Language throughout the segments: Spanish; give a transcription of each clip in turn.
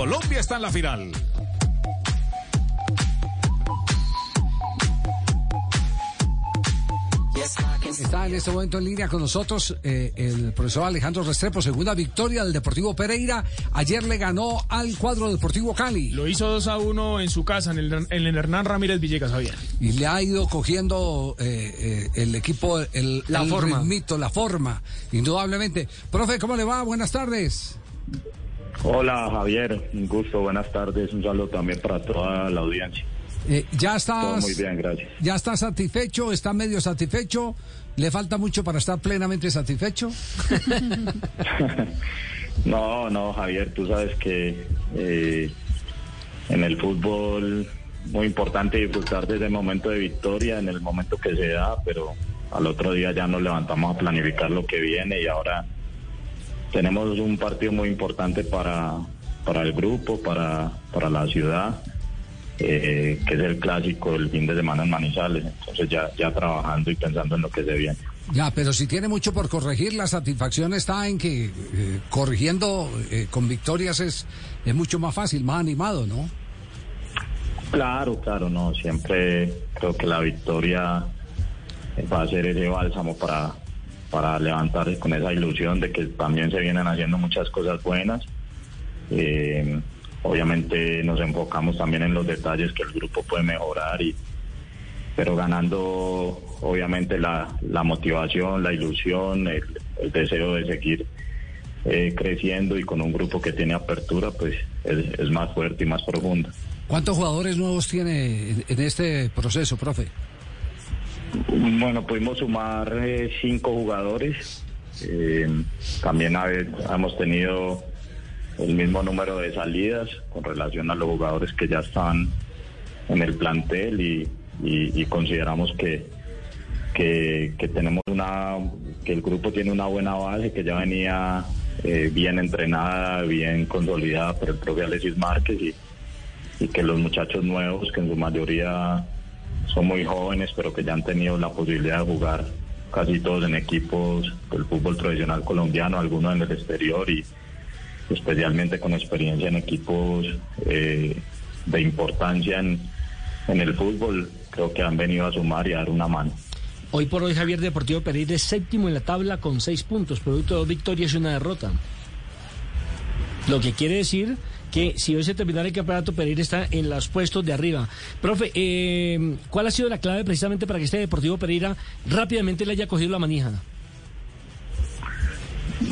Colombia está en la final. Está en este momento en línea con nosotros eh, el profesor Alejandro Restrepo, segunda victoria del Deportivo Pereira. Ayer le ganó al cuadro Deportivo Cali. Lo hizo 2 a 1 en su casa, en el, en el Hernán Ramírez Villegas, Javier. Y le ha ido cogiendo eh, eh, el equipo, el, La el forma. ritmito, la forma, indudablemente. Profe, ¿cómo le va? Buenas tardes. Hola Javier, un gusto, buenas tardes, un saludo también para toda la audiencia. Eh, ¿Ya Todo estás, muy bien, gracias. ya está satisfecho? ¿Está medio satisfecho? ¿Le falta mucho para estar plenamente satisfecho? No, no, Javier, tú sabes que eh, en el fútbol muy importante disfrutar de ese momento de victoria, en el momento que se da, pero al otro día ya nos levantamos a planificar lo que viene y ahora tenemos un partido muy importante para, para el grupo, para, para la ciudad, eh, que es el clásico el fin de semana en Manizales, entonces ya, ya trabajando y pensando en lo que se viene. Ya, pero si tiene mucho por corregir, la satisfacción está en que eh, corrigiendo eh, con victorias es, es mucho más fácil, más animado, ¿no? Claro, claro, no, siempre creo que la victoria va a ser ese bálsamo para, para levantarse con esa ilusión de que también se vienen haciendo muchas cosas buenas. Eh, obviamente nos enfocamos también en los detalles que el grupo puede mejorar, y, pero ganando obviamente la, la motivación, la ilusión, el, deseo de seguir eh, creciendo y con un grupo que tiene apertura, pues es, más fuerte y más profundo. ¿Cuántos jugadores nuevos tiene en, en este proceso, profe? Bueno, pudimos sumar eh, cinco jugadores. Eh, también hemos tenido el mismo número de salidas con relación a los jugadores que ya están en el plantel y, consideramos que, que, tenemos una que el grupo tiene una buena base que ya venía eh, bien entrenada, bien consolidada por el propio Alexis Márquez y que los muchachos nuevos, que en su mayoría son muy jóvenes, pero que ya han tenido la posibilidad de jugar casi todos en equipos del fútbol profesional colombiano, algunos en el exterior y especialmente con experiencia en equipos eh, de importancia en, en el fútbol, creo que han venido a sumar y a dar una mano. Hoy por hoy Javier Deportivo Pereira es séptimo en la tabla con seis puntos, producto de dos victorias y una derrota. Lo que quiere decir que si hoy se terminara el campeonato, Pereira está en los puestos de arriba. Profe, eh, ¿cuál ha sido la clave precisamente para que este Deportivo Pereira rápidamente le haya cogido la manija?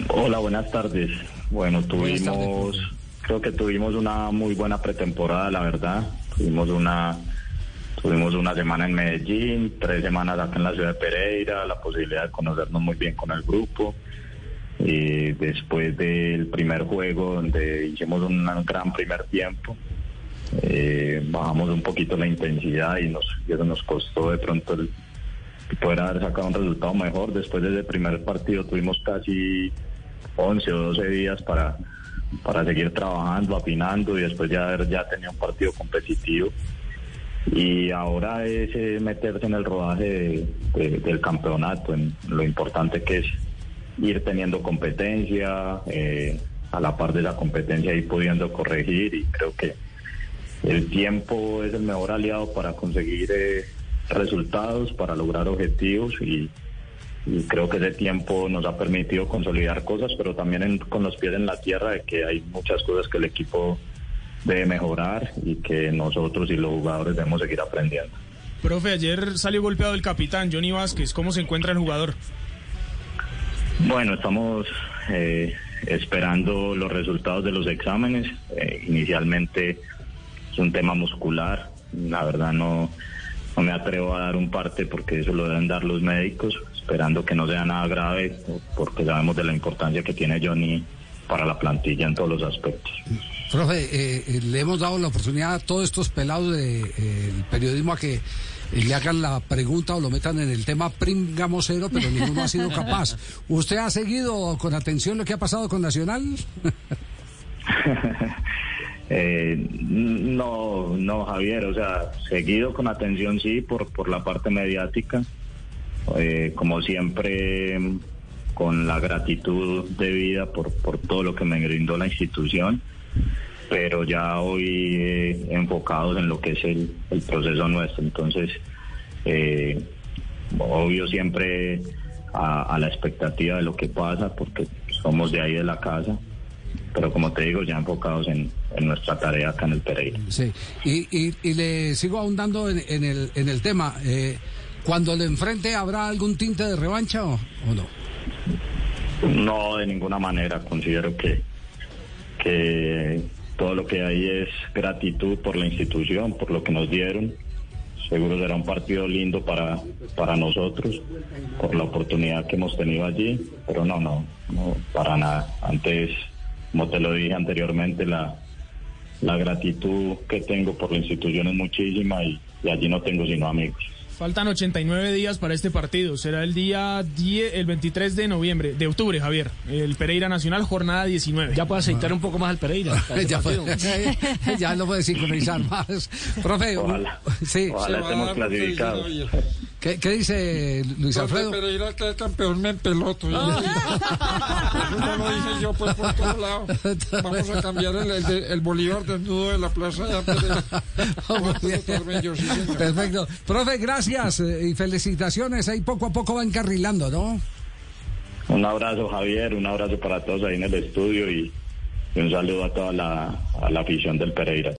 Hola, buenas tardes. Bueno, tardes, tuvimos, creo que tuvimos una muy buena pretemporada, la verdad. Tuvimos una, tuvimos una semana en Medellín, tres semanas acá en la ciudad de Pereira, la posibilidad de conocernos muy bien con el grupo. Y después del primer juego, donde hicimos un gran primer tiempo, eh, bajamos un poquito la intensidad y, nos, eso nos costó de pronto el, poder haber sacado un resultado mejor. Después de ese primer partido tuvimos casi 11 o 12 días para, para seguir trabajando, afinando y después ya ya tenía un partido competitivo. Y ahora es eh, meterse en el rodaje de- del campeonato, en lo importante que es ir teniendo competencia, eh, a la par de la competencia ir pudiendo corregir y creo que el tiempo es el mejor aliado para conseguir eh, resultados, para lograr objetivos y, y creo que ese tiempo nos ha permitido consolidar cosas, pero también en- con los pies en la tierra de que hay muchas cosas que el equipo debe mejorar y que nosotros y los jugadores debemos seguir aprendiendo. Profe, ayer salió golpeado el capitán Johnny Vázquez. ¿Cómo se encuentra el jugador? Bueno, estamos eh, esperando los resultados de los exámenes. Eh, inicialmente es un tema muscular. La verdad no, no me atrevo a dar un parte porque eso lo deben dar los médicos, esperando que no sea nada grave, porque sabemos de la importancia que tiene Johnny para la plantilla en todos los aspectos. Profe, eh, eh, le hemos dado la oportunidad a todos estos pelados del periodismo a que le hagan la pregunta o lo metan en el tema pringamosero, pero ninguno ha sido capaz. ¿Usted ha seguido con atención lo que ha pasado con Nacional? Eh, no, no, Javier, o sea, seguido con atención sí por, por la parte mediática, Eh, como siempre con la gratitud debida por, por todo lo que me brindó la institución pero ya hoy eh, enfocados en lo que es el, el proceso nuestro. Entonces, eh, obvio siempre a, a, la expectativa de lo que pasa, porque somos de ahí de la casa, pero como te digo, ya enfocados en, en nuestra tarea acá en el Pereira. Sí, y, y, y le sigo ahondando en, en, el, en el tema. Eh, cuando le enfrente, ¿habrá algún tinte de revancha o, o no? No, de ninguna manera. Considero que, que todo lo que hay es gratitud por la institución, por lo que nos dieron. Seguro será un partido lindo para, para nosotros, por la oportunidad que hemos tenido allí, pero no, no, no, para nada. Antes, como te lo dije anteriormente, la, la gratitud que tengo por la institución es muchísima y, y allí no tengo sino amigos. Faltan 89 días para este partido. Será el día 10, el 23 de noviembre, de octubre, Javier. El Pereira Nacional, jornada 19. Ya puede aceitar un poco más al Pereira. ya, lo puede sincronizar más. Profe, Ojalá, sí. ojalá estemos clasificados. ¿Qué, ¿Qué, dice Luis Alfredo? Pereira que campeón me peloto. Ah. Eso lo dije yo pues por todos lados. Vamos a cambiar el, el, el Bolívar desnudo de la plaza de Pereira. Perfecto. Profe, gracias y felicitaciones. Ahí poco a poco va encarrilando, ¿no? Un abrazo, Javier. Un abrazo para todos ahí en el estudio y, y un saludo a toda la, a la afición del Pereira.